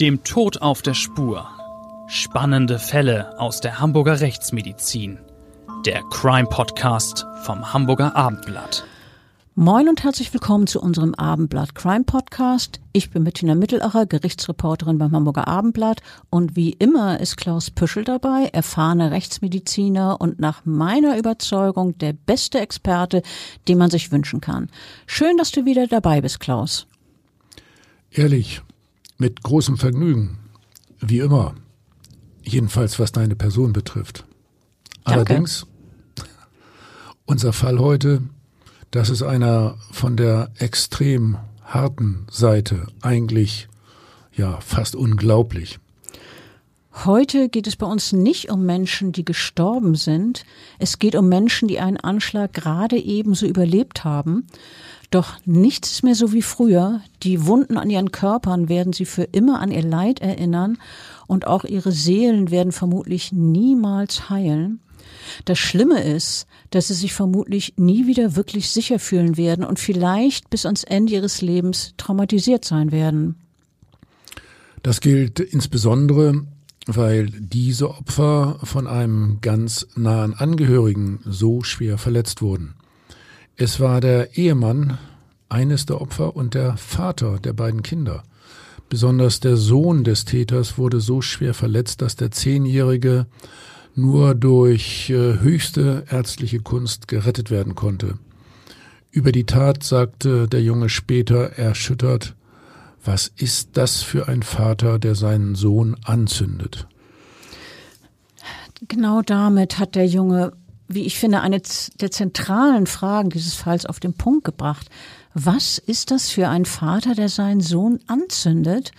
Dem Tod auf der Spur. Spannende Fälle aus der Hamburger Rechtsmedizin. Der Crime Podcast vom Hamburger Abendblatt. Moin und herzlich willkommen zu unserem Abendblatt Crime Podcast. Ich bin Bettina Mittelacher, Gerichtsreporterin beim Hamburger Abendblatt und wie immer ist Klaus Püschel dabei, erfahrener Rechtsmediziner und nach meiner Überzeugung der beste Experte, den man sich wünschen kann. Schön, dass du wieder dabei bist, Klaus. Ehrlich, mit großem Vergnügen. Wie immer. Jedenfalls was deine Person betrifft. Danke. Allerdings, unser Fall heute, das ist einer von der extrem harten Seite. Eigentlich, ja, fast unglaublich. Heute geht es bei uns nicht um Menschen, die gestorben sind. Es geht um Menschen, die einen Anschlag gerade ebenso überlebt haben. Doch nichts ist mehr so wie früher. Die Wunden an ihren Körpern werden sie für immer an ihr Leid erinnern und auch ihre Seelen werden vermutlich niemals heilen. Das Schlimme ist, dass sie sich vermutlich nie wieder wirklich sicher fühlen werden und vielleicht bis ans Ende ihres Lebens traumatisiert sein werden. Das gilt insbesondere, weil diese Opfer von einem ganz nahen Angehörigen so schwer verletzt wurden. Es war der Ehemann eines der Opfer und der Vater der beiden Kinder. Besonders der Sohn des Täters wurde so schwer verletzt, dass der Zehnjährige nur durch äh, höchste ärztliche Kunst gerettet werden konnte. Über die Tat sagte der Junge später erschüttert, was ist das für ein Vater, der seinen Sohn anzündet? Genau damit hat der Junge, wie ich finde, eine der zentralen Fragen dieses Falls auf den Punkt gebracht. Was ist das für ein Vater, der seinen Sohn anzündet?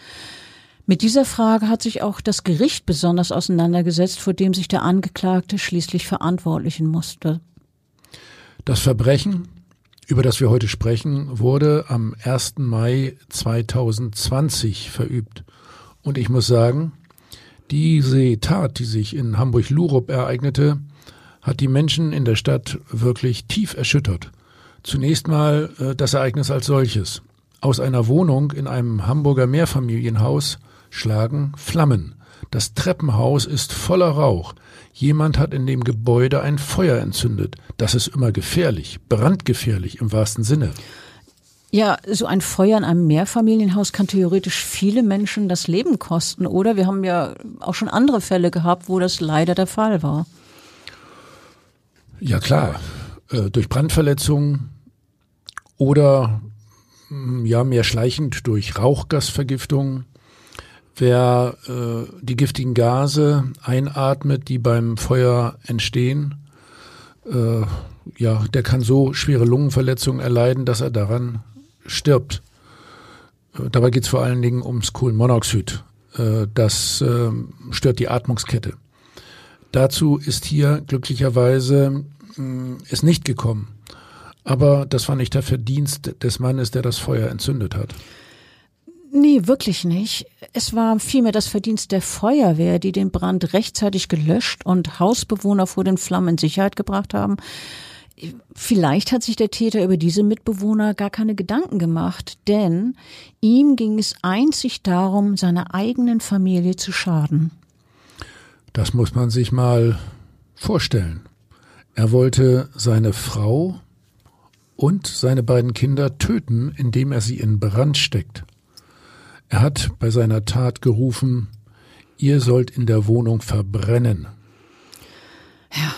Mit dieser Frage hat sich auch das Gericht besonders auseinandergesetzt, vor dem sich der Angeklagte schließlich verantwortlichen musste. Das Verbrechen, über das wir heute sprechen, wurde am 1. Mai 2020 verübt. Und ich muss sagen, diese Tat, die sich in Hamburg-Lurup ereignete, hat die Menschen in der Stadt wirklich tief erschüttert. Zunächst mal äh, das Ereignis als solches. Aus einer Wohnung in einem Hamburger Mehrfamilienhaus schlagen Flammen. Das Treppenhaus ist voller Rauch. Jemand hat in dem Gebäude ein Feuer entzündet. Das ist immer gefährlich, brandgefährlich im wahrsten Sinne. Ja, so ein Feuer in einem Mehrfamilienhaus kann theoretisch viele Menschen das Leben kosten, oder? Wir haben ja auch schon andere Fälle gehabt, wo das leider der Fall war. Ja klar, äh, durch Brandverletzungen oder mm, ja mehr schleichend durch Rauchgasvergiftung. Wer äh, die giftigen Gase einatmet, die beim Feuer entstehen, äh, ja, der kann so schwere Lungenverletzungen erleiden, dass er daran stirbt. Äh, dabei geht es vor allen Dingen ums Kohlenmonoxid. Äh, das äh, stört die Atmungskette. Dazu ist hier glücklicherweise mh, es nicht gekommen. Aber das war nicht der Verdienst des Mannes, der das Feuer entzündet hat. Nee, wirklich nicht. Es war vielmehr das Verdienst der Feuerwehr, die den Brand rechtzeitig gelöscht und Hausbewohner vor den Flammen in Sicherheit gebracht haben. Vielleicht hat sich der Täter über diese Mitbewohner gar keine Gedanken gemacht, denn ihm ging es einzig darum, seiner eigenen Familie zu schaden. Das muss man sich mal vorstellen. Er wollte seine Frau und seine beiden Kinder töten, indem er sie in Brand steckt. Er hat bei seiner Tat gerufen, ihr sollt in der Wohnung verbrennen. Ja,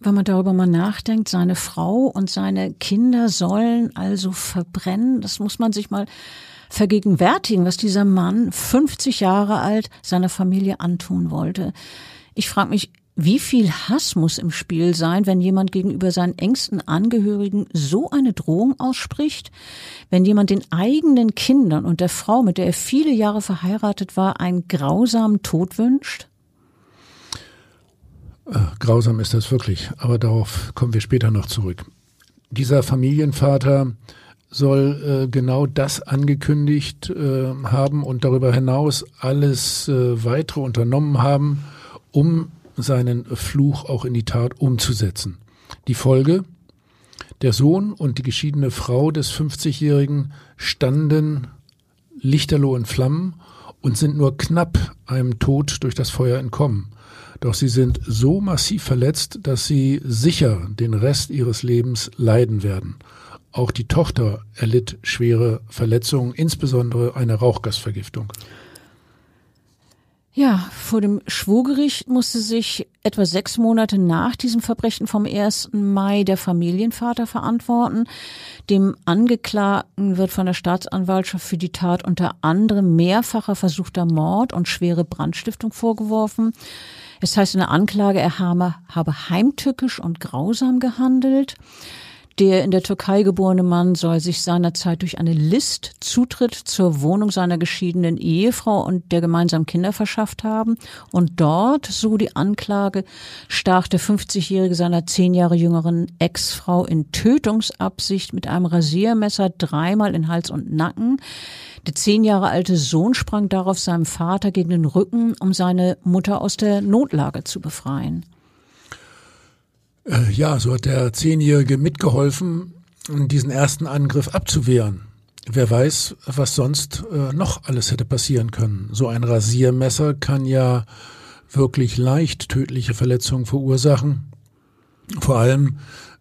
wenn man darüber mal nachdenkt, seine Frau und seine Kinder sollen also verbrennen, das muss man sich mal vergegenwärtigen, was dieser Mann, 50 Jahre alt, seiner Familie antun wollte. Ich frage mich, wie viel Hass muss im Spiel sein, wenn jemand gegenüber seinen engsten Angehörigen so eine Drohung ausspricht? Wenn jemand den eigenen Kindern und der Frau, mit der er viele Jahre verheiratet war, einen grausamen Tod wünscht? Äh, grausam ist das wirklich, aber darauf kommen wir später noch zurück. Dieser Familienvater soll äh, genau das angekündigt äh, haben und darüber hinaus alles äh, weitere unternommen haben, um seinen Fluch auch in die Tat umzusetzen. Die Folge? Der Sohn und die geschiedene Frau des 50-Jährigen standen lichterloh in Flammen und sind nur knapp einem Tod durch das Feuer entkommen. Doch sie sind so massiv verletzt, dass sie sicher den Rest ihres Lebens leiden werden. Auch die Tochter erlitt schwere Verletzungen, insbesondere eine Rauchgasvergiftung. Ja, vor dem Schwurgericht musste sich etwa sechs Monate nach diesem Verbrechen vom 1. Mai der Familienvater verantworten. Dem Angeklagten wird von der Staatsanwaltschaft für die Tat unter anderem mehrfacher versuchter Mord und schwere Brandstiftung vorgeworfen. Es heißt in der Anklage, er habe, habe heimtückisch und grausam gehandelt. Der in der Türkei geborene Mann soll sich seinerzeit durch eine List Zutritt zur Wohnung seiner geschiedenen Ehefrau und der gemeinsamen Kinder verschafft haben. Und dort, so die Anklage, stach der 50-Jährige seiner zehn Jahre jüngeren Ex-Frau in Tötungsabsicht mit einem Rasiermesser dreimal in Hals und Nacken. Der zehn Jahre alte Sohn sprang darauf seinem Vater gegen den Rücken, um seine Mutter aus der Notlage zu befreien. Äh, ja, so hat der Zehnjährige mitgeholfen, diesen ersten Angriff abzuwehren. Wer weiß, was sonst äh, noch alles hätte passieren können. So ein Rasiermesser kann ja wirklich leicht tödliche Verletzungen verursachen. Vor allem,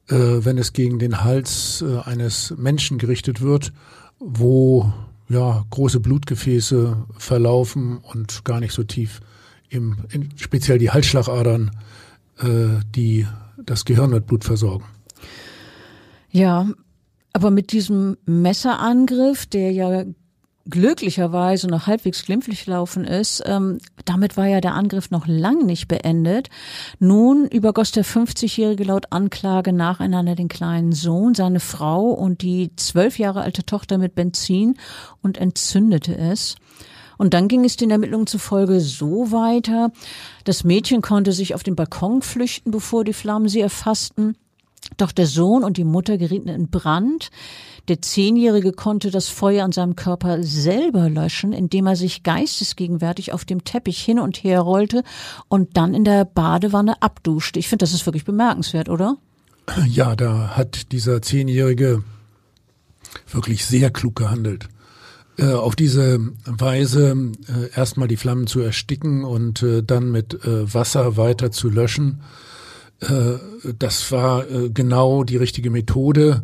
äh, wenn es gegen den Hals äh, eines Menschen gerichtet wird, wo ja große Blutgefäße verlaufen und gar nicht so tief, im, in, speziell die Halsschlagadern, äh, die das Gehirn mit Blut versorgen. Ja, aber mit diesem Messerangriff, der ja glücklicherweise noch halbwegs glimpflich laufen ist, ähm, damit war ja der Angriff noch lang nicht beendet. Nun übergoss der 50-Jährige laut Anklage nacheinander den kleinen Sohn, seine Frau und die zwölf Jahre alte Tochter mit Benzin und entzündete es. Und dann ging es den Ermittlungen zufolge so weiter. Das Mädchen konnte sich auf den Balkon flüchten, bevor die Flammen sie erfassten. Doch der Sohn und die Mutter gerieten in Brand. Der Zehnjährige konnte das Feuer an seinem Körper selber löschen, indem er sich geistesgegenwärtig auf dem Teppich hin und her rollte und dann in der Badewanne abduschte. Ich finde, das ist wirklich bemerkenswert, oder? Ja, da hat dieser Zehnjährige wirklich sehr klug gehandelt. Äh, auf diese Weise äh, erstmal die Flammen zu ersticken und äh, dann mit äh, Wasser weiter zu löschen. Äh, das war genau die richtige Methode,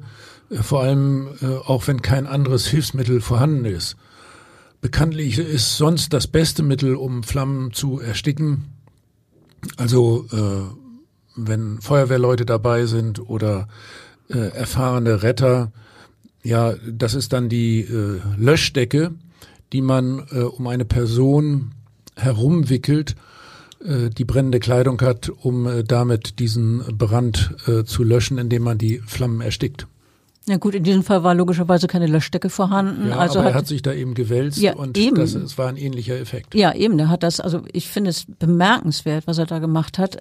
vor allem auch wenn kein anderes Hilfsmittel vorhanden ist. Bekanntlich ist sonst das beste Mittel, um Flammen zu ersticken. Also wenn Feuerwehrleute dabei sind oder erfahrene Retter, ja, das ist dann die äh, Löschdecke, die man äh, um eine Person herumwickelt, äh, die brennende Kleidung hat, um äh, damit diesen Brand äh, zu löschen, indem man die Flammen erstickt. Ja gut, in diesem Fall war logischerweise keine Löschdecke vorhanden. Ja, also aber hat, er hat sich da eben gewälzt ja, und eben. Das, es war ein ähnlicher Effekt. Ja, eben, der hat das, also ich finde es bemerkenswert, was er da gemacht hat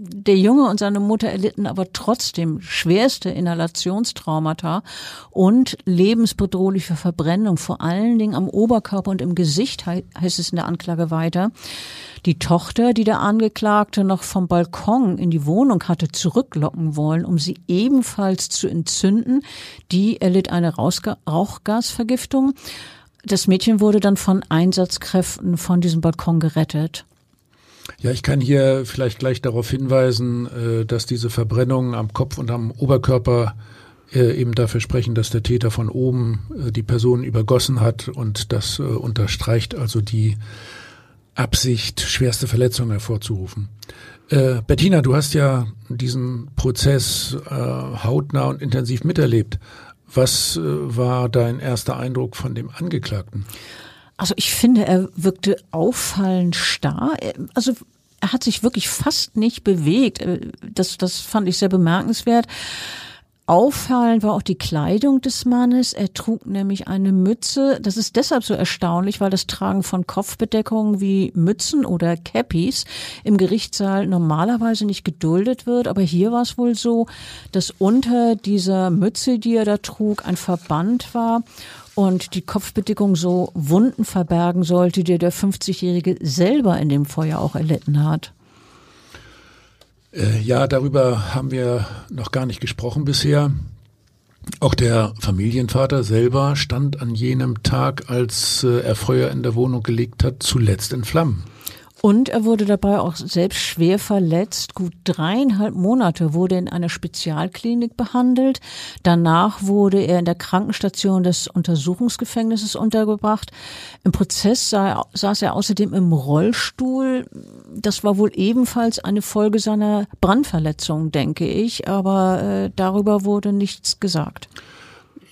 der Junge und seine Mutter erlitten aber trotzdem schwerste Inhalationstraumata und lebensbedrohliche Verbrennung, vor allen Dingen am Oberkörper und im Gesicht, heißt es in der Anklage weiter. Die Tochter, die der Angeklagte noch vom Balkon in die Wohnung hatte zurücklocken wollen, um sie ebenfalls zu entzünden, die erlitt eine Rauchgasvergiftung. Das Mädchen wurde dann von Einsatzkräften von diesem Balkon gerettet. Ja, ich kann hier vielleicht gleich darauf hinweisen, äh, dass diese Verbrennungen am Kopf und am Oberkörper äh, eben dafür sprechen, dass der Täter von oben äh, die Person übergossen hat und das unterstreicht also die Absicht, schwerste Verletzungen hervorzurufen. Äh, Bettina, du hast ja diesen Prozess äh, hautnah und intensiv miterlebt. Was äh, war dein erster Eindruck von dem Angeklagten? Also ich finde, er wirkte auffallend starr. Also er hat sich wirklich fast nicht bewegt. Das, das fand ich sehr bemerkenswert. Auffallend war auch die Kleidung des Mannes. Er trug nämlich eine Mütze. Das ist deshalb so erstaunlich, weil das Tragen von Kopfbedeckungen wie Mützen oder Cappies im Gerichtssaal normalerweise nicht geduldet wird. Aber hier war es wohl so, dass unter dieser Mütze, die er da trug, ein Verband war und die Kopfbedeckung so Wunden verbergen sollte, die der 50-Jährige selber in dem Feuer auch erlitten hat. Äh, ja, darüber haben wir noch gar nicht gesprochen bisher. Auch der Familienvater selber stand an jenem Tag, als äh, er Feuer in der Wohnung gelegt hat, zuletzt in Flammen. Und er wurde dabei auch selbst schwer verletzt. Gut dreieinhalb Monate wurde in einer Spezialklinik behandelt. Danach wurde er in der Krankenstation des Untersuchungsgefängnisses untergebracht. Im Prozess saß er außerdem im Rollstuhl. Das war wohl ebenfalls eine Folge seiner Brandverletzung, denke ich. Aber äh, darüber wurde nichts gesagt.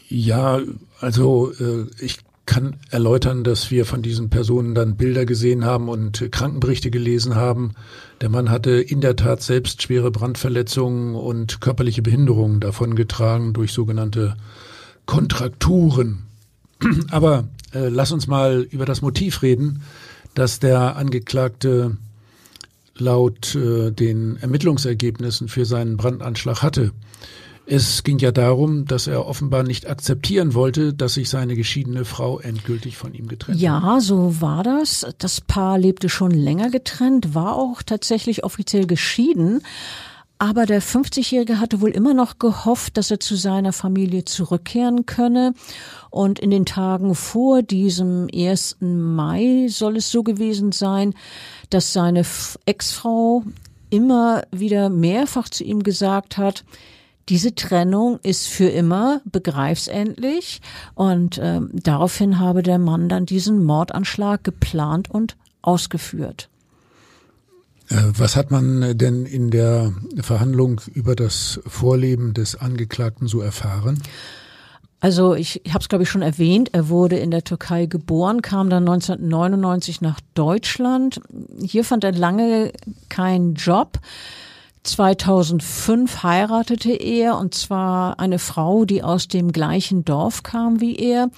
Ja, also äh, ich kann erläutern, dass wir von diesen Personen dann Bilder gesehen haben und Krankenberichte gelesen haben. Der Mann hatte in der Tat selbst schwere Brandverletzungen und körperliche Behinderungen davongetragen durch sogenannte Kontrakturen. Aber äh, lass uns mal über das Motiv reden, dass der Angeklagte laut äh, den Ermittlungsergebnissen für seinen Brandanschlag hatte. Es ging ja darum, dass er offenbar nicht akzeptieren wollte, dass sich seine geschiedene Frau endgültig von ihm getrennt hat. Ja, so war das. Das Paar lebte schon länger getrennt, war auch tatsächlich offiziell geschieden. Aber der 50-Jährige hatte wohl immer noch gehofft, dass er zu seiner Familie zurückkehren könne. Und in den Tagen vor diesem 1. Mai soll es so gewesen sein, dass seine Ex-Frau immer wieder mehrfach zu ihm gesagt hat, diese Trennung ist für immer, begreif's endlich. Und ähm, daraufhin habe der Mann dann diesen Mordanschlag geplant und ausgeführt. Äh, was hat man denn in der Verhandlung über das Vorleben des Angeklagten so erfahren? Also ich, ich habe es, glaube ich, schon erwähnt. Er wurde in der Türkei geboren, kam dann 1999 nach Deutschland. Hier fand er lange keinen Job. 2005 heiratete er und zwar eine Frau, die aus dem gleichen Dorf kam wie er.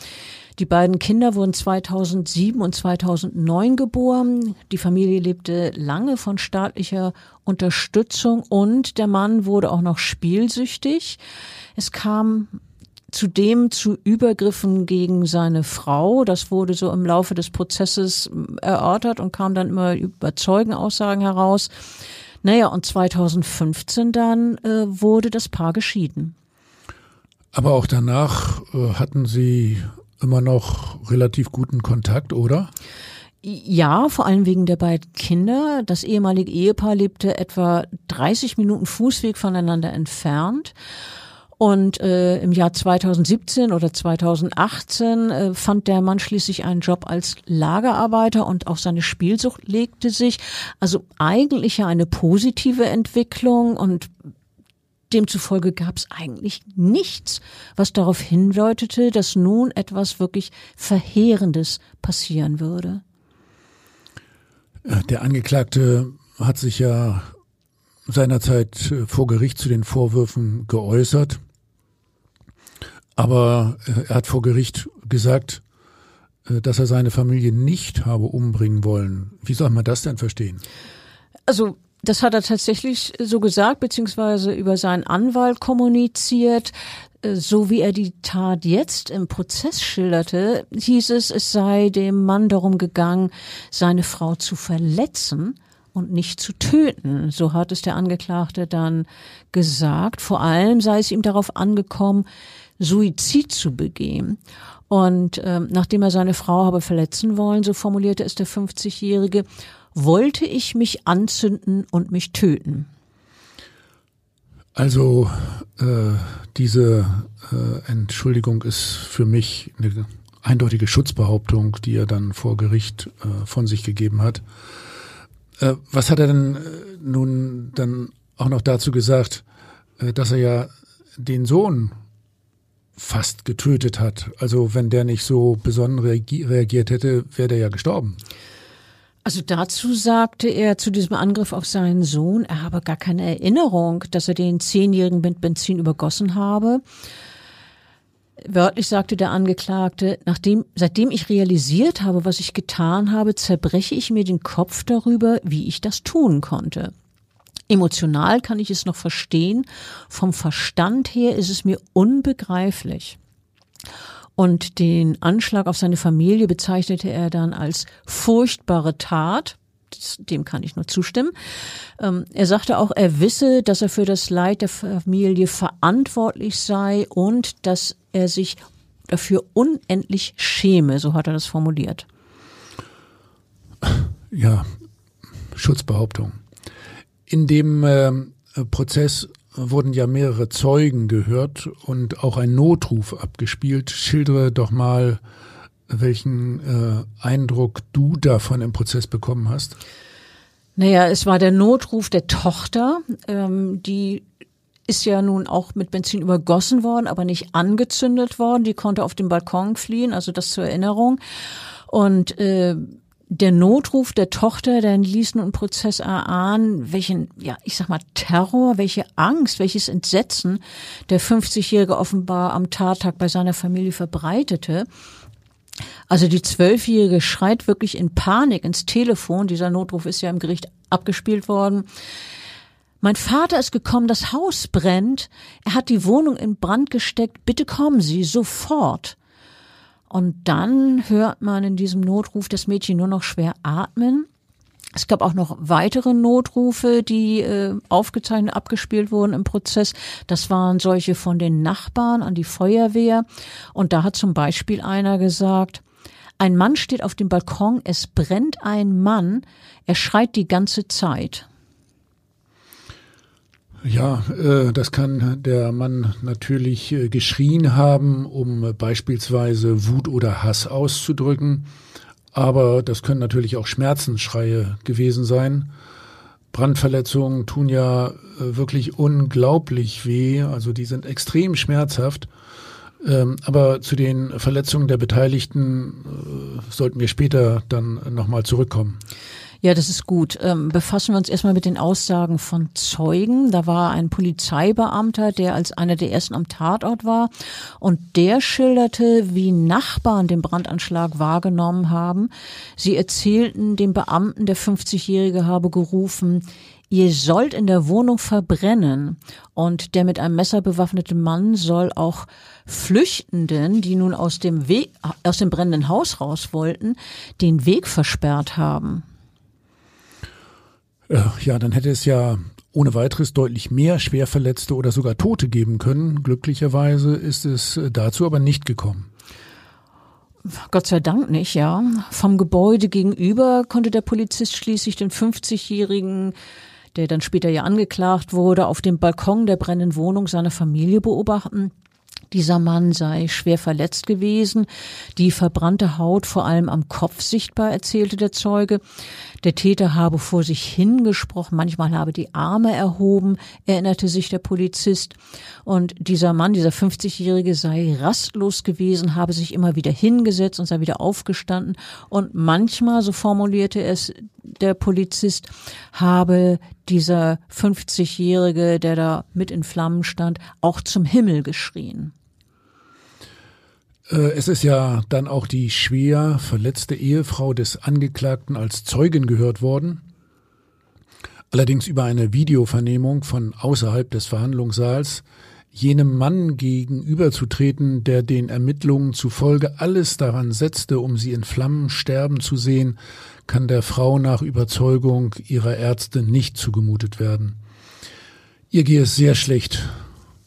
Die beiden Kinder wurden 2007 und 2009 geboren. Die Familie lebte lange von staatlicher Unterstützung und der Mann wurde auch noch spielsüchtig. Es kam zudem zu Übergriffen gegen seine Frau. Das wurde so im Laufe des Prozesses erörtert und kam dann immer über Zeugenaussagen heraus. Naja, und 2015 dann äh, wurde das Paar geschieden. Aber auch danach äh, hatten Sie immer noch relativ guten Kontakt, oder? Ja, vor allem wegen der beiden Kinder. Das ehemalige Ehepaar lebte etwa 30 Minuten Fußweg voneinander entfernt. Und äh, im Jahr 2017 oder 2018 äh, fand der Mann schließlich einen Job als Lagerarbeiter und auch seine Spielsucht legte sich. Also eigentlich ja eine positive Entwicklung und demzufolge gab es eigentlich nichts, was darauf hindeutete, dass nun etwas wirklich Verheerendes passieren würde. Äh, der Angeklagte hat sich ja seinerzeit äh, vor Gericht zu den Vorwürfen geäußert. Aber äh, er hat vor Gericht gesagt, äh, dass er seine Familie nicht habe umbringen wollen. Wie soll man das denn verstehen? Also das hat er tatsächlich so gesagt, beziehungsweise über seinen Anwalt kommuniziert. Äh, so wie er die Tat jetzt im Prozess schilderte, hieß es, es sei dem Mann darum gegangen, seine Frau zu verletzen und nicht zu töten. So hat es der Angeklagte dann gesagt. Vor allem sei es ihm darauf angekommen, Suizid zu begehen. Und ähm, nachdem er seine Frau habe verletzen wollen, so formulierte es der 50-Jährige, wollte ich mich anzünden und mich töten. Also äh, diese äh, Entschuldigung ist für mich eine eindeutige Schutzbehauptung, die er dann vor Gericht äh, von sich gegeben hat. Äh, was hat er denn äh, nun dann auch noch dazu gesagt, äh, dass er ja den Sohn fast getötet hat. Also wenn der nicht so besonnen reagiert hätte, wäre der ja gestorben. Also dazu sagte er zu diesem Angriff auf seinen Sohn, er habe gar keine Erinnerung, dass er den Zehnjährigen mit Benzin übergossen habe. Wörtlich sagte der Angeklagte, nachdem, seitdem ich realisiert habe, was ich getan habe, zerbreche ich mir den Kopf darüber, wie ich das tun konnte. Emotional kann ich es noch verstehen, vom Verstand her ist es mir unbegreiflich. Und den Anschlag auf seine Familie bezeichnete er dann als furchtbare Tat. dem kann ich nur zustimmen. Ähm, er sagte auch, er wisse, dass er für das Leid der Familie verantwortlich sei und dass er sich dafür unendlich schäme, so hat er das formuliert. Ja, Schutzbehauptung. In dem äh, Prozess wurden ja mehrere Zeugen gehört und auch ein Notruf abgespielt. Schildere doch mal, welchen äh, Eindruck du davon im Prozess bekommen hast. Naja, es war der Notruf der Tochter, ähm, die ist ja nun auch mit Benzin übergossen worden, aber nicht angezündet worden. Die konnte auf dem Balkon fliehen, also das zur Erinnerung. Und äh, der Notruf der Tochter, der ließ nun im Prozess erahnen, welchen, ja, ich sag mal, Terror, welche Angst, welches Entsetzen der 50-Jährige offenbar am Tattag bei seiner Familie verbreitete. Also die Zwölfjährige schreit wirklich in Panik ins Telefon. Dieser Notruf ist ja im Gericht abgespielt worden. Mein Vater ist gekommen, das Haus brennt. Er hat die Wohnung in Brand gesteckt. Bitte kommen Sie sofort. Und dann hört man in diesem Notruf das Mädchen nur noch schwer atmen. Es gab auch noch weitere Notrufe, die äh, aufgezeichnet, abgespielt wurden im Prozess. Das waren solche von den Nachbarn an die Feuerwehr. Und da hat zum Beispiel einer gesagt, ein Mann steht auf dem Balkon, es brennt ein Mann, er schreit die ganze Zeit. Ja, äh, das kann der Mann natürlich äh, geschrien haben, um beispielsweise Wut oder Hass auszudrücken. Aber das können natürlich auch Schmerzensschreie gewesen sein. Brandverletzungen tun ja äh, wirklich unglaublich weh, also die sind extrem schmerzhaft. Ähm, aber zu den Verletzungen der Beteiligten sollten wir später dann nochmal zurückkommen. Ja, das ist gut. Ähm, befassen wir uns erstmal mit den Aussagen von Zeugen. Da war ein Polizeibeamter, der als einer der ersten am Tatort war. Und der schilderte, wie Nachbarn den Brandanschlag wahrgenommen haben. Sie erzählten dem Beamten, der 50-Jährige habe gerufen, Ihr sollt in der Wohnung verbrennen. Und der mit einem Messer bewaffnete Mann soll auch Flüchtenden, die nun aus dem Weg, aus dem brennenden Haus raus wollten, den Weg versperrt haben. Äh, ja, dann hätte es ja ohne weiteres deutlich mehr Schwerverletzte oder sogar Tote geben können. Glücklicherweise ist es äh, dazu aber nicht gekommen. Gott sei Dank nicht, ja. Vom Gebäude gegenüber konnte der Polizist schließlich den 50-jährigen, der dann später ja angeklagt wurde, auf dem Balkon der brennenden Wohnung seiner Familie beobachten. Dieser Mann sei schwer verletzt gewesen, die verbrannte Haut vor allem am Kopf sichtbar, erzählte der Zeuge. Der Täter habe vor sich hingesprochen, manchmal habe die Arme erhoben, erinnerte sich der Polizist. Und dieser Mann, dieser 50-Jährige, sei rastlos gewesen, habe sich immer wieder hingesetzt und sei wieder aufgestanden. Und manchmal, so formulierte es der Polizist, habe dieser 50-Jährige, der da mit in Flammen stand, auch zum Himmel geschrien. Äh, es ist ja dann auch die schwer verletzte Ehefrau des Angeklagten als Zeugin gehört worden. Allerdings über eine Videovernehmung von außerhalb des Verhandlungssaals, jenem Mann gegenüberzutreten, der den Ermittlungen zufolge alles daran setzte, um sie in Flammen sterben zu sehen, kann der Frau nach Überzeugung ihrer Ärzte nicht zugemutet werden. Ihr gehe es sehr schlecht,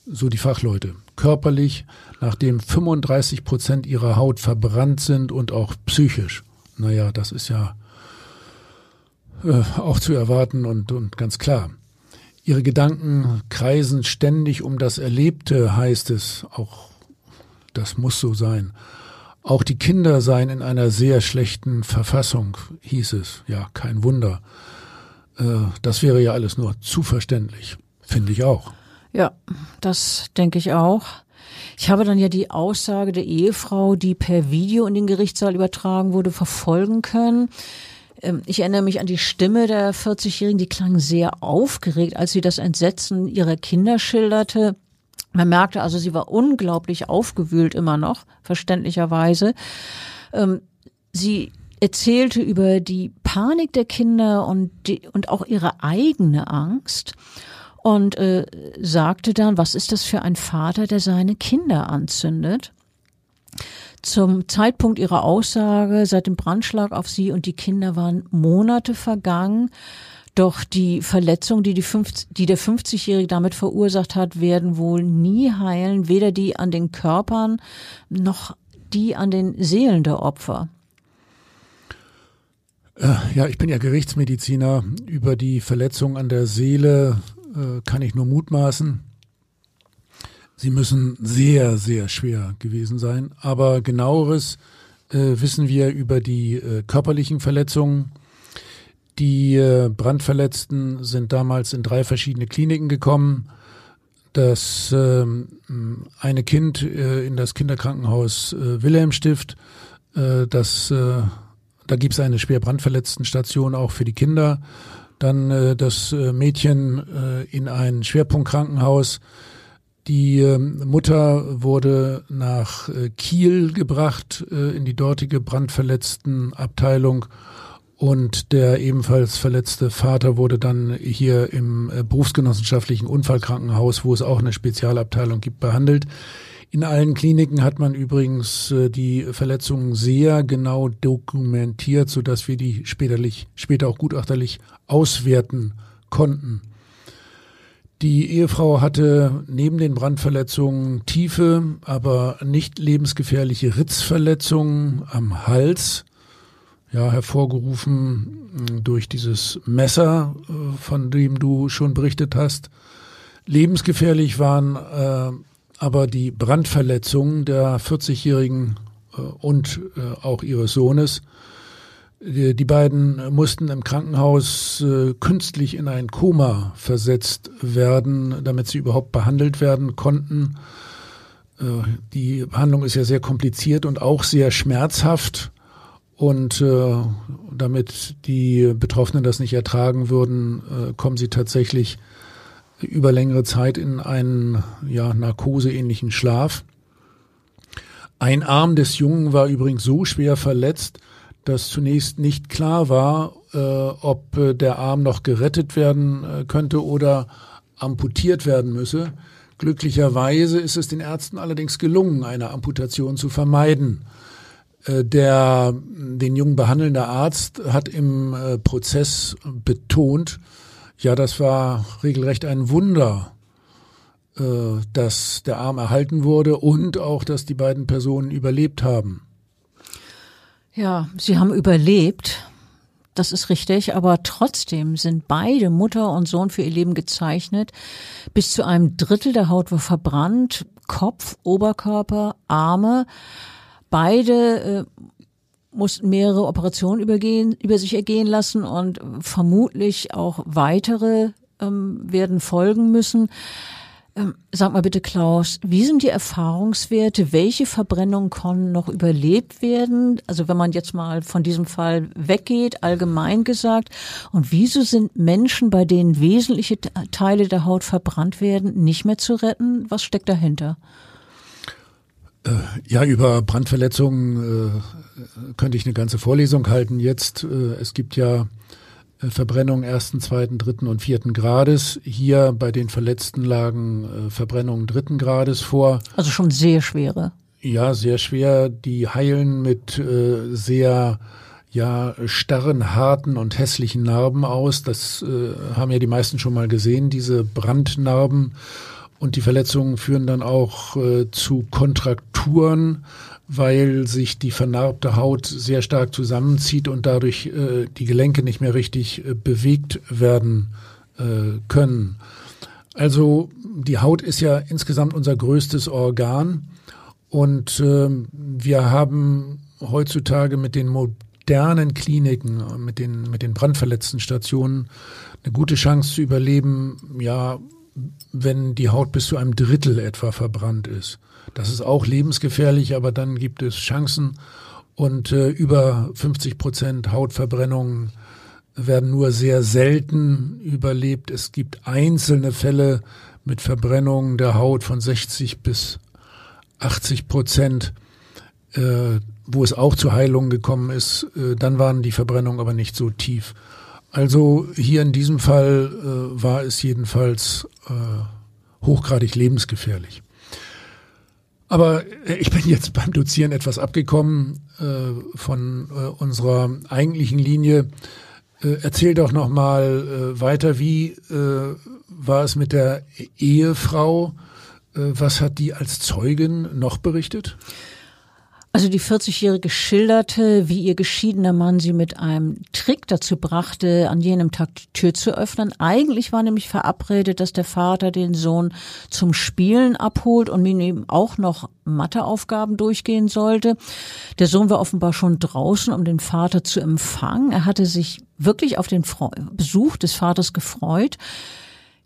so die Fachleute körperlich, nachdem 35 Prozent ihrer Haut verbrannt sind und auch psychisch. Naja, das ist ja äh, auch zu erwarten und, und ganz klar. Ihre Gedanken kreisen ständig um das Erlebte, heißt es. Auch das muss so sein. Auch die Kinder seien in einer sehr schlechten Verfassung, hieß es. Ja, kein Wunder. Äh, das wäre ja alles nur zu verständlich. Finde ich auch. Ja, das denke ich auch. Ich habe dann ja die Aussage der Ehefrau, die per Video in den Gerichtssaal übertragen wurde, verfolgen können. Ähm, ich erinnere mich an die Stimme der 40-Jährigen, die klang sehr aufgeregt, als sie das Entsetzen ihrer Kinder schilderte. Man merkte also, sie war unglaublich aufgewühlt immer noch, verständlicherweise. Ähm, sie erzählte über die Panik der Kinder und, die, und auch ihre eigene Angst und äh, sagte dann, was ist das für ein Vater, der seine Kinder anzündet? Zum Zeitpunkt ihrer Aussage, seit dem Brandschlag auf sie und die Kinder waren Monate vergangen. Doch die Verletzungen, die, die, 50, die der 50-Jährige damit verursacht hat, werden wohl nie heilen, weder die an den Körpern noch die an den Seelen der Opfer. Äh, ja, ich bin ja Gerichtsmediziner. Über die Verletzung an der Seele äh, kann ich nur mutmaßen. Sie müssen sehr, sehr schwer gewesen sein. Aber genaueres äh, wissen wir über die äh, körperlichen Verletzungen. Die äh, Brandverletzten sind damals in drei verschiedene Kliniken gekommen. Das ähm, eine Kind äh, in das Kinderkrankenhaus äh, Wilhelmstift, äh, das da gibt es eine schwer brandverletzten Station auch für die Kinder. Dann äh, das äh, Mädchen äh, in ein Schwerpunktkrankenhaus die ähm, Mutter wurde nach äh, Kiel gebracht äh, in die dortige brandverletzten Abteilung und der ebenfalls verletzte Vater wurde dann hier im äh, berufsgenossenschaftlichen Unfallkrankenhaus, wo es auch eine Spezialabteilung gibt, behandelt. In allen Kliniken hat man übrigens die Verletzungen sehr genau dokumentiert, so dass wir die späterlich, später auch gutachterlich auswerten konnten. Die Ehefrau hatte neben den Brandverletzungen tiefe, aber nicht lebensgefährliche Ritzverletzungen am Hals, ja, hervorgerufen hm, durch dieses Messer, äh, von dem du schon berichtet hast. Lebensgefährlich waren äh, aber die Brandverletzungen der 40-Jährigen äh, und äh, auch ihres Sohnes. Die beiden mussten im Krankenhaus äh, künstlich in ein Koma versetzt werden, damit sie überhaupt behandelt werden konnten. Die Behandlung ist ja sehr kompliziert und auch sehr schmerzhaft. Und damit die Betroffenen das nicht ertragen würden, kommen sie tatsächlich über längere Zeit in einen ja, narkoseähnlichen Schlaf. Ein Arm des Jungen war übrigens so schwer verletzt, dass zunächst nicht klar war, äh, ob äh, der Arm noch gerettet werden äh, könnte oder amputiert werden müsse. Glücklicherweise ist es den Ärzten allerdings gelungen, eine Amputation zu vermeiden. Äh, der den Jungen behandelnde Arzt hat im äh, Prozess betont, ja, das war regelrecht ein Wunder, äh, dass der Arm erhalten wurde und auch, dass die beiden Personen überlebt haben. Ja, sie haben überlebt. Das ist richtig, aber trotzdem sind beide Mutter und Sohn für ihr Leben gezeichnet. Bis zu einem Drittel der Haut war verbrannt, Kopf, Oberkörper, Arme. Beide äh, mussten mehrere Operationen übergehen, über sich ergehen lassen und vermutlich auch weitere ähm, werden folgen müssen. Ähm, sag mal bitte, Klaus, wie sind die Erfahrungswerte? Welche Verbrennungen konnten noch überlebt werden? Also wenn man jetzt mal von diesem Fall weggeht, allgemein gesagt. Und wieso sind Menschen, bei denen wesentliche Teile der Haut verbrannt werden, nicht mehr zu retten? Was steckt dahinter? Äh, ja, über Brandverletzungen äh, könnte ich eine ganze Vorlesung halten. Jetzt, äh, es gibt ja äh, Verbrennung ersten, zweiten, dritten und vierten Grades. Hier bei den Verletzten lagen äh, Verbrennungen dritten Grades vor. Also schon sehr schwere. Ja, sehr schwer. Die heilen mit äh, sehr ja starren, harten und hässlichen Narben aus. Das haben ja die meisten schon mal gesehen, diese Brandnarben. Und die Verletzungen führen dann auch äh, zu Kontrakturen weil sich die vernarbte Haut sehr stark zusammenzieht und dadurch äh, die Gelenke nicht mehr richtig äh, bewegt werden äh, können. Also die Haut ist ja insgesamt unser größtes Organ und ähm, wir haben heutzutage mit den modernen Kliniken, mit den, mit den brandverletzten Stationen eine gute Chance zu überleben, ja, wenn die Haut bis zu einem Drittel etwa verbrannt ist. Das ist auch lebensgefährlich, aber dann gibt es Chancen und äh, über 50 Prozent Hautverbrennungen werden nur sehr selten überlebt. Es gibt einzelne Fälle mit Verbrennungen der Haut von 60 bis 80 Prozent, äh, wo es auch zu Heilungen gekommen ist. Äh, dann waren die Verbrennungen aber nicht so tief. Also hier in diesem Fall äh, war es jedenfalls äh, hochgradig lebensgefährlich. Aber äh, ich bin jetzt beim Dozieren etwas abgekommen äh, von äh, unserer eigentlichen Linie. Äh, erzähl doch noch mal äh, weiter, wie äh, war es mit der Ehefrau? was hat die als Zeugin noch berichtet? Also die 40-Jährige schilderte, wie ihr geschiedener Mann sie mit einem Trick dazu brachte, an jenem Tag die Tür zu öffnen. Eigentlich war nämlich verabredet, dass der Vater den Sohn zum Spielen abholt und mit ihm auch noch Matheaufgaben durchgehen sollte. Der Sohn war offenbar schon draußen, um den Vater zu empfangen. Er hatte sich wirklich auf den Besuch des Vaters gefreut.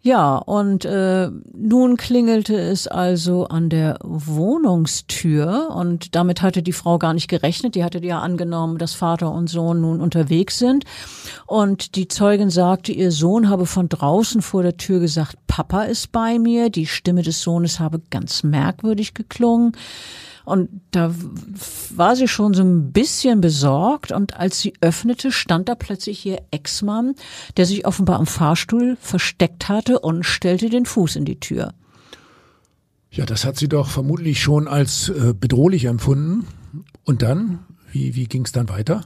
Ja, und äh, nun klingelte es also an der Wohnungstür und damit hatte die Frau gar nicht gerechnet. Die hatte ja angenommen, dass Vater und Sohn nun unterwegs sind. Und die Zeugin sagte, ihr Sohn habe von draußen vor der Tür gesagt, Papa ist bei mir. Die Stimme des Sohnes habe ganz merkwürdig geklungen. Und da war sie schon so ein bisschen besorgt und als sie öffnete, stand da plötzlich ihr Ex-Mann, der sich offenbar am Fahrstuhl versteckt hatte und stellte den Fuß in die Tür. Ja, das hat sie doch vermutlich schon als äh, bedrohlich empfunden. Und dann? Wie, wie ging es dann weiter?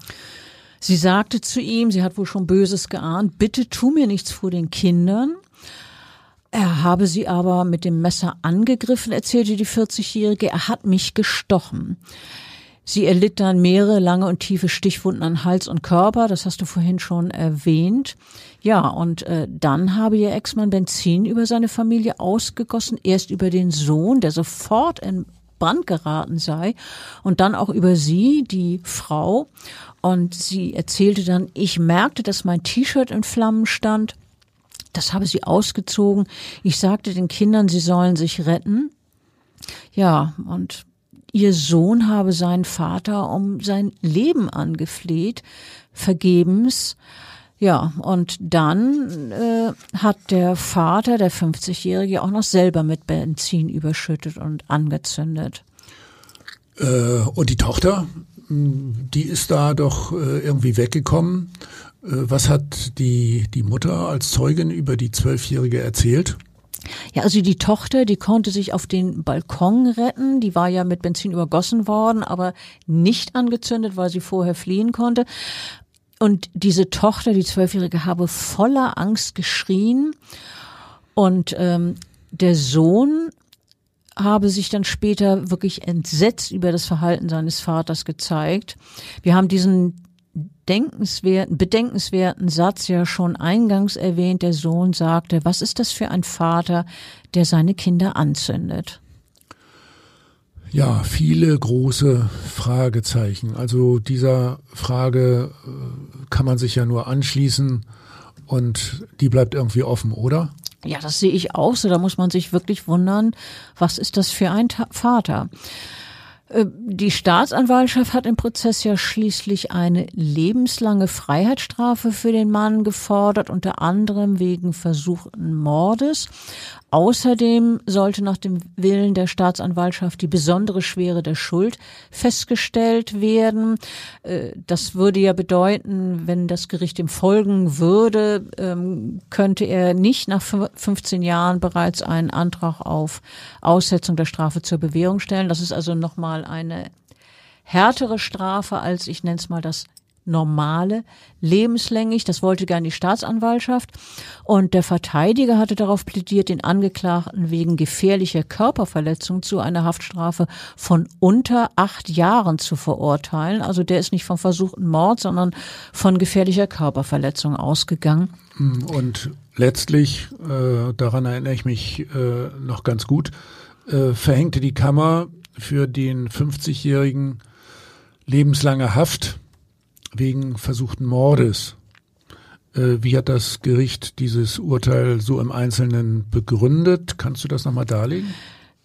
Sie sagte zu ihm, sie hat wohl schon Böses geahnt, bitte tu mir nichts vor den Kindern. Er habe sie aber mit dem Messer angegriffen, erzählte die 40-Jährige. Er hat mich gestochen. Sie erlitt dann mehrere lange und tiefe Stichwunden an Hals und Körper, das hast du vorhin schon erwähnt. Ja, und äh, dann habe ihr Ex-Mann Benzin über seine Familie ausgegossen, erst über den Sohn, der sofort in Brand geraten sei, und dann auch über sie, die Frau. Und sie erzählte dann, ich merkte, dass mein T-Shirt in Flammen stand das habe sie ausgezogen. Ich sagte den Kindern, sie sollen sich retten. Ja, und ihr Sohn habe seinen Vater um sein Leben angefleht, vergebens. Ja, und dann äh, hat der Vater, der 50-Jährige, auch noch selber mit Benzin überschüttet und angezündet. Äh, und die Tochter, die ist da doch äh, irgendwie weggekommen. Äh, was hat die, die Mutter als Zeugin über die Zwölfjährige erzählt? Ja, also die Tochter, die konnte sich auf den Balkon retten. Die war ja mit Benzin übergossen worden, aber nicht angezündet, weil sie vorher fliehen konnte. Und diese Tochter, die Zwölfjährige, habe voller Angst geschrien. Und ähm, der Sohn habe sich dann später wirklich entsetzt über das Verhalten seines Vaters gezeigt. Wir haben diesen denkenswerten, bedenkenswerten Satz ja schon eingangs erwähnt. Der Sohn sagte, was ist das für ein Vater, der seine Kinder anzündet? Ja, viele große Fragezeichen. Also dieser Frage äh, kann man sich ja nur anschließen und die bleibt irgendwie offen, oder? Ja, das sehe ich auch so. Da muss man sich wirklich wundern, was ist das für ein Vater? Äh, die Staatsanwaltschaft hat im Prozess ja schließlich eine lebenslange Freiheitsstrafe für den Mann gefordert, unter anderem wegen versuchten Mordes. Außerdem sollte nach dem Willen der Staatsanwaltschaft die besondere Schwere der Schuld festgestellt werden. Äh, das würde ja bedeuten, wenn das Gericht ihm folgen würde, ähm, könnte er nicht nach 15 Jahren bereits einen Antrag auf Aussetzung der Strafe zur Bewährung stellen. Das ist also nochmal eine härtere Strafe als, ich nenne es mal, das normale, lebenslänglich. Das wollte gern die Staatsanwaltschaft. Und der Verteidiger hatte darauf plädiert, den Angeklagten wegen gefährlicher Körperverletzung zu einer Haftstrafe von unter acht Jahren zu verurteilen. Also der ist nicht vom versuchten Mord, sondern von gefährlicher Körperverletzung ausgegangen. Hm, und letztlich, äh, daran erinnere ich mich äh, noch ganz gut, äh, verhängte die Kammer für den 50-jährigen lebenslange Haft wegen versuchten Mordes. Äh, wie hat das Gericht dieses Urteil so im Einzelnen begründet? Kannst du das nochmal darlegen?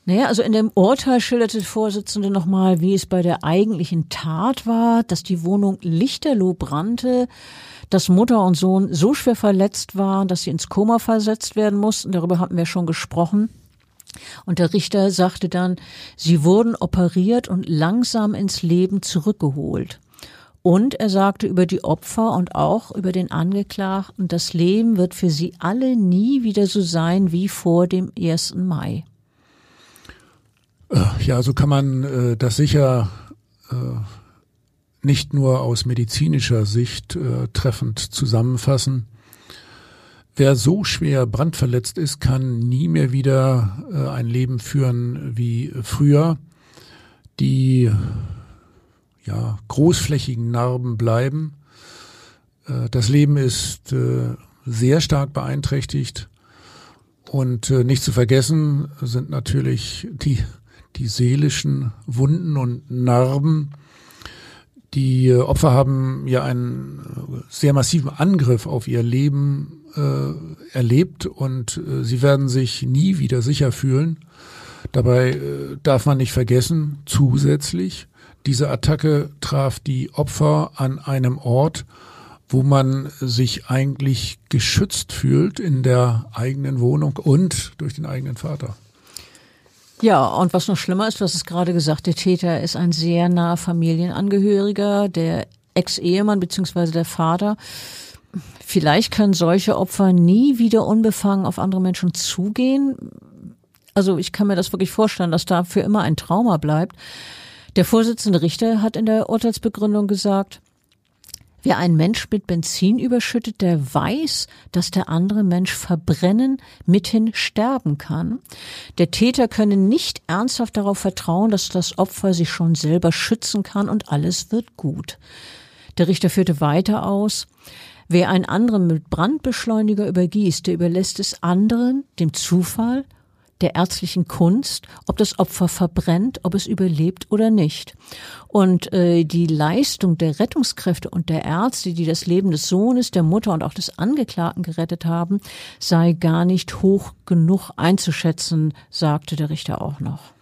Naja, also in dem Urteil schilderte der Vorsitzende nochmal, wie es bei der eigentlichen Tat war, dass die Wohnung lichterloh brannte, dass Mutter und Sohn so schwer verletzt waren, dass sie ins Koma versetzt werden mussten. Darüber hatten wir schon gesprochen. Und der Richter sagte dann, sie wurden operiert und langsam ins Leben zurückgeholt. Und er sagte über die Opfer und auch über den Angeklagten, das Leben wird für sie alle nie wieder so sein wie vor dem 1. Mai. Äh, ja, so kann man äh, das sicher äh, nicht nur aus medizinischer Sicht äh, treffend zusammenfassen. Wer so schwer brandverletzt ist, kann nie mehr wieder äh, ein Leben führen wie früher. Die ja, großflächigen Narben bleiben. Äh, das Leben ist äh, sehr stark beeinträchtigt. Und äh, nicht zu vergessen sind natürlich die, die seelischen Wunden und Narben. Die Opfer haben ja einen sehr massiven Angriff auf ihr Leben äh, erlebt und äh, sie werden sich nie wieder sicher fühlen. Dabei äh, darf man nicht vergessen, zusätzlich, diese Attacke traf die Opfer an einem Ort, wo man sich eigentlich geschützt fühlt in der eigenen Wohnung und durch den eigenen Vater. Ja, und was noch schlimmer ist, hast es gerade gesagt, der Täter ist ein sehr naher Familienangehöriger, der Ex-Ehemann beziehungsweise der Vater. Vielleicht können solche Opfer nie wieder unbefangen auf andere Menschen zugehen. Also ich kann mir das wirklich vorstellen, dass da für immer ein Trauma bleibt. Der Vorsitzende Richter hat in der Urteilsbegründung gesagt, Wer einen Mensch mit Benzin überschüttet, der weiß, dass der andere Mensch verbrennen, mithin sterben kann. Der Täter könne nicht ernsthaft darauf vertrauen, dass das Opfer sich schon selber schützen kann und alles wird gut. Der Richter führte weiter aus, wer einen anderen mit Brandbeschleuniger übergießt, der überlässt es anderen, dem Zufall, der ärztlichen Kunst, ob das Opfer verbrennt, ob es überlebt oder nicht. Und äh, die Leistung der Rettungskräfte und der Ärzte, die das Leben des Sohnes, der Mutter und auch des Angeklagten gerettet haben, sei gar nicht hoch genug einzuschätzen, sagte der Richter auch noch.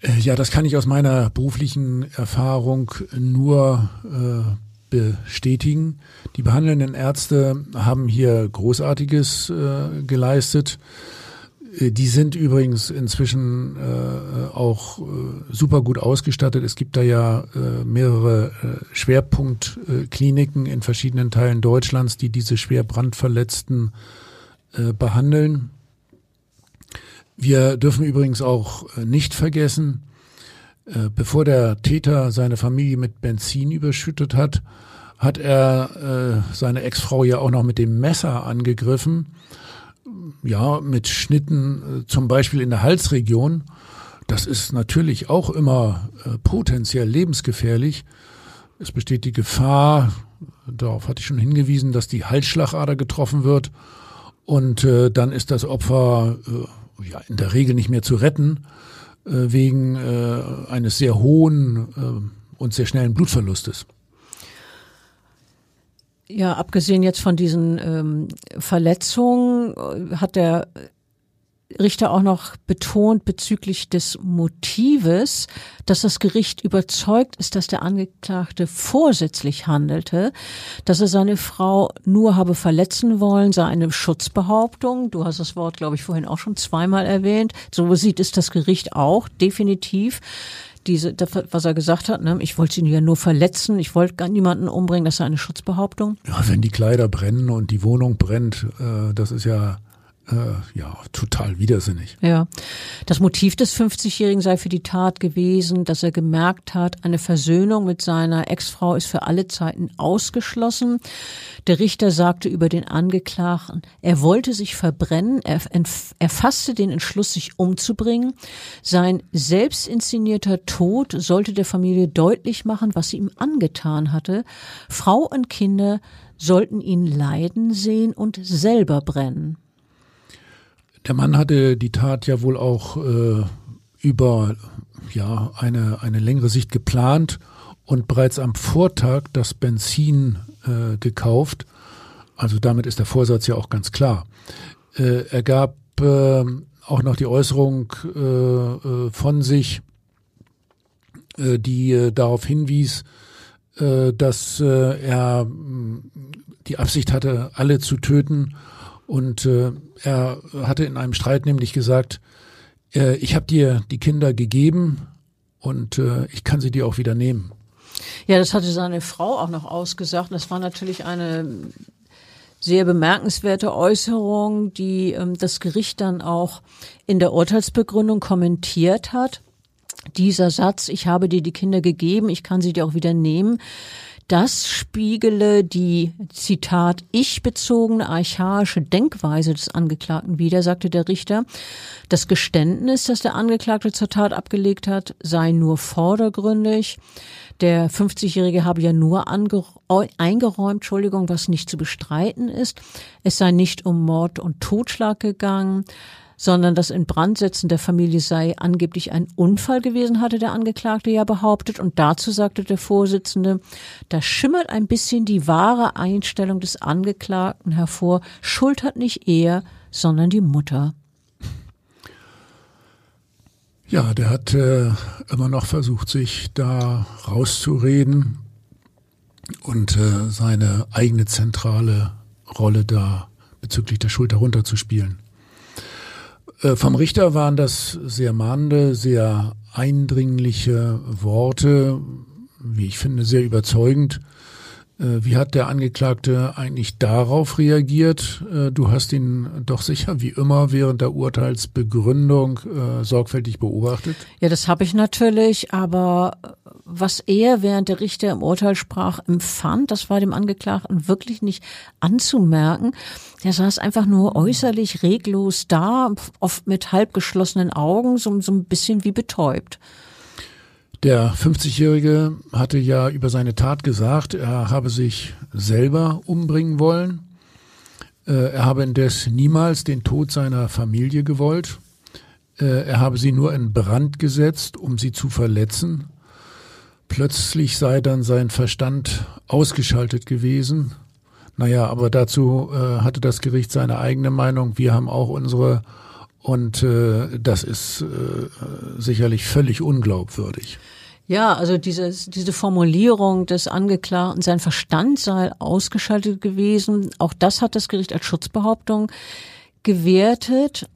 Äh, ja, das kann ich aus meiner beruflichen Erfahrung nur äh, bestätigen. Die behandelnden Ärzte haben hier Großartiges äh, geleistet. Äh, die sind übrigens inzwischen äh, auch äh, super gut ausgestattet. Es gibt da ja äh, mehrere äh, Schwerpunktkliniken in verschiedenen Teilen Deutschlands, die diese schwer brandverletzten äh, behandeln. Wir dürfen übrigens auch äh, nicht vergessen, äh, bevor der Täter seine Familie mit Benzin überschüttet hat, hat er äh, seine Ex-Frau ja auch noch mit dem Messer angegriffen ja, mit Schnitten äh, zum Beispiel in der Halsregion, das ist natürlich auch immer äh, potenziell lebensgefährlich. Es besteht die Gefahr, darauf hatte ich schon hingewiesen, dass die Halsschlagader getroffen wird und äh, dann ist das Opfer äh, ja in der Regel nicht mehr zu retten äh, wegen eines sehr hohen und sehr schnellen Blutverlustes. Ja, abgesehen jetzt von diesen ähm, Verletzungen äh, hat der Richter auch noch betont bezüglich des Motives, dass das Gericht überzeugt ist, dass der Angeklagte vorsätzlich handelte, dass er seine Frau nur habe verletzen wollen, sei eine Schutzbehauptung. Du hast das Wort, glaube ich, vorhin auch schon zweimal erwähnt. So sieht es das Gericht auch definitiv diese, was er gesagt hat, ne? ich wollte ihn ja nur verletzen, ich wollte gar niemanden umbringen, das ist eine Schutzbehauptung. Ja, wenn die Kleider brennen und die Wohnung brennt, äh, das ist ja äh, ja, total widersinnig. Ja. Das Motiv des 50-Jährigen sei für die Tat gewesen, dass er gemerkt hat, eine Versöhnung mit seiner Ex-Frau ist für alle Zeiten ausgeschlossen. Der Richter sagte über den Angeklagten, er wollte sich verbrennen, er, er fasste den Entschluss, sich umzubringen. Sein selbst inszenierter Tod sollte der Familie deutlich machen, was sie ihm angetan hatte. Frau und Kinder sollten ihn leiden sehen und selber brennen. Der Mann hatte die Tat ja wohl auch äh, über ja, eine, eine längere Sicht geplant und bereits am Vortag das Benzin äh, gekauft. Also damit ist der Vorsatz ja auch ganz klar. Äh, er gab äh, auch noch die Äußerung äh, äh, von sich, äh, die äh, darauf hinwies, dass er die Absicht hatte, alle zu töten und äh, er hatte in einem Streit nämlich gesagt, äh, ich habe dir die Kinder gegeben und äh, ich kann sie dir auch wieder nehmen. Ja, das hatte seine Frau auch noch ausgesagt. Das war natürlich eine sehr bemerkenswerte Äußerung, die ähm, das Gericht dann auch in der Urteilsbegründung kommentiert hat. Dieser Satz, ich habe dir die Kinder gegeben, ich kann sie dir auch wieder nehmen, das spiegele die, Zitat, ich-bezogene archaische Denkweise des Angeklagten wider, sagte der Richter. Das Geständnis, das der Angeklagte zur Tat abgelegt hat, sei nur vordergründig. Der 50-Jährige habe ja nur eingeräumt, Entschuldigung, was nicht zu bestreiten ist. Es sei nicht um Mord und Totschlag gegangen sondern das Inbrandsetzen der Familie sei angeblich ein Unfall gewesen, hatte der Angeklagte ja behauptet. Und dazu sagte der Vorsitzende, da schimmert ein bisschen die wahre Einstellung des Angeklagten hervor. Schuld hat nicht er, sondern die Mutter. Ja, der hat äh, immer noch versucht, sich da rauszureden und äh, seine eigene zentrale Rolle da bezüglich der Schuld herunterzuspielen. Äh, vom Richter waren das sehr mahnende, sehr eindringliche Worte, wie ich finde, sehr überzeugend. Äh, wie hat der Angeklagte eigentlich darauf reagiert? Äh, du hast ihn doch sicher wie immer während der Urteilsbegründung äh, sorgfältig beobachtet. Ja, das habe ich natürlich, aber was er während der Richter im Urteil sprach, empfand, das war dem Angeklagten wirklich nicht anzumerken. Der saß einfach nur äußerlich reglos da, oft mit halbgeschlossenen Augen, so, so ein bisschen wie betäubt. Der 50-Jährige hatte ja über seine Tat gesagt, er habe sich selber umbringen wollen. Äh, er habe indes niemals den Tod seiner Familie gewollt. Äh, er habe sie nur in Brand gesetzt, um sie zu verletzen. Plötzlich sei dann sein Verstand ausgeschaltet gewesen. Naja, aber dazu äh, hatte das Gericht seine eigene Meinung. Wir haben auch unsere. Und äh, das ist äh, sicherlich völlig unglaubwürdig. Ja, also dieses, diese Formulierung des Angeklagten, sein Verstand sei ausgeschaltet gewesen, auch das hat das Gericht als Schutzbehauptung gewertet.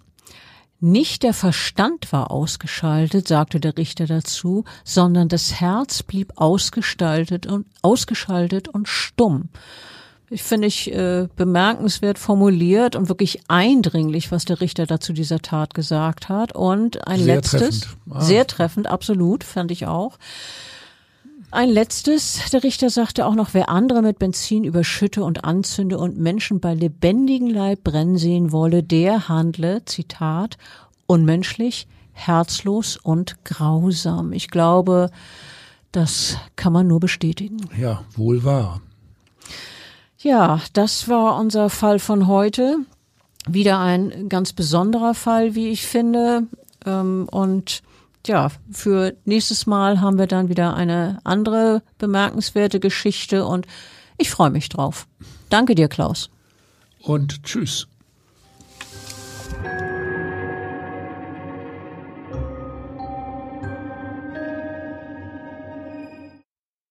Nicht der Verstand war ausgeschaltet, sagte der Richter dazu, sondern das Herz blieb ausgestaltet und ausgeschaltet und stumm. Ich finde ich äh, bemerkenswert formuliert und wirklich eindringlich, was der Richter dazu dieser Tat gesagt hat. Und ein sehr letztes, treffend. Ah. sehr treffend, absolut, fand ich auch. Ein letztes, der Richter sagte auch noch, wer andere mit Benzin überschütte und anzünde und Menschen bei lebendigem Leib brennen sehen wolle, der handle, Zitat, unmenschlich, herzlos und grausam. Ich glaube, das kann man nur bestätigen. Ja, wohl wahr. Ja, das war unser Fall von heute. Wieder ein ganz besonderer Fall, wie ich finde. Ähm, und ja, für nächstes Mal haben wir dann wieder eine andere bemerkenswerte Geschichte und ich freue mich drauf. Danke dir, Klaus. Und tschüss.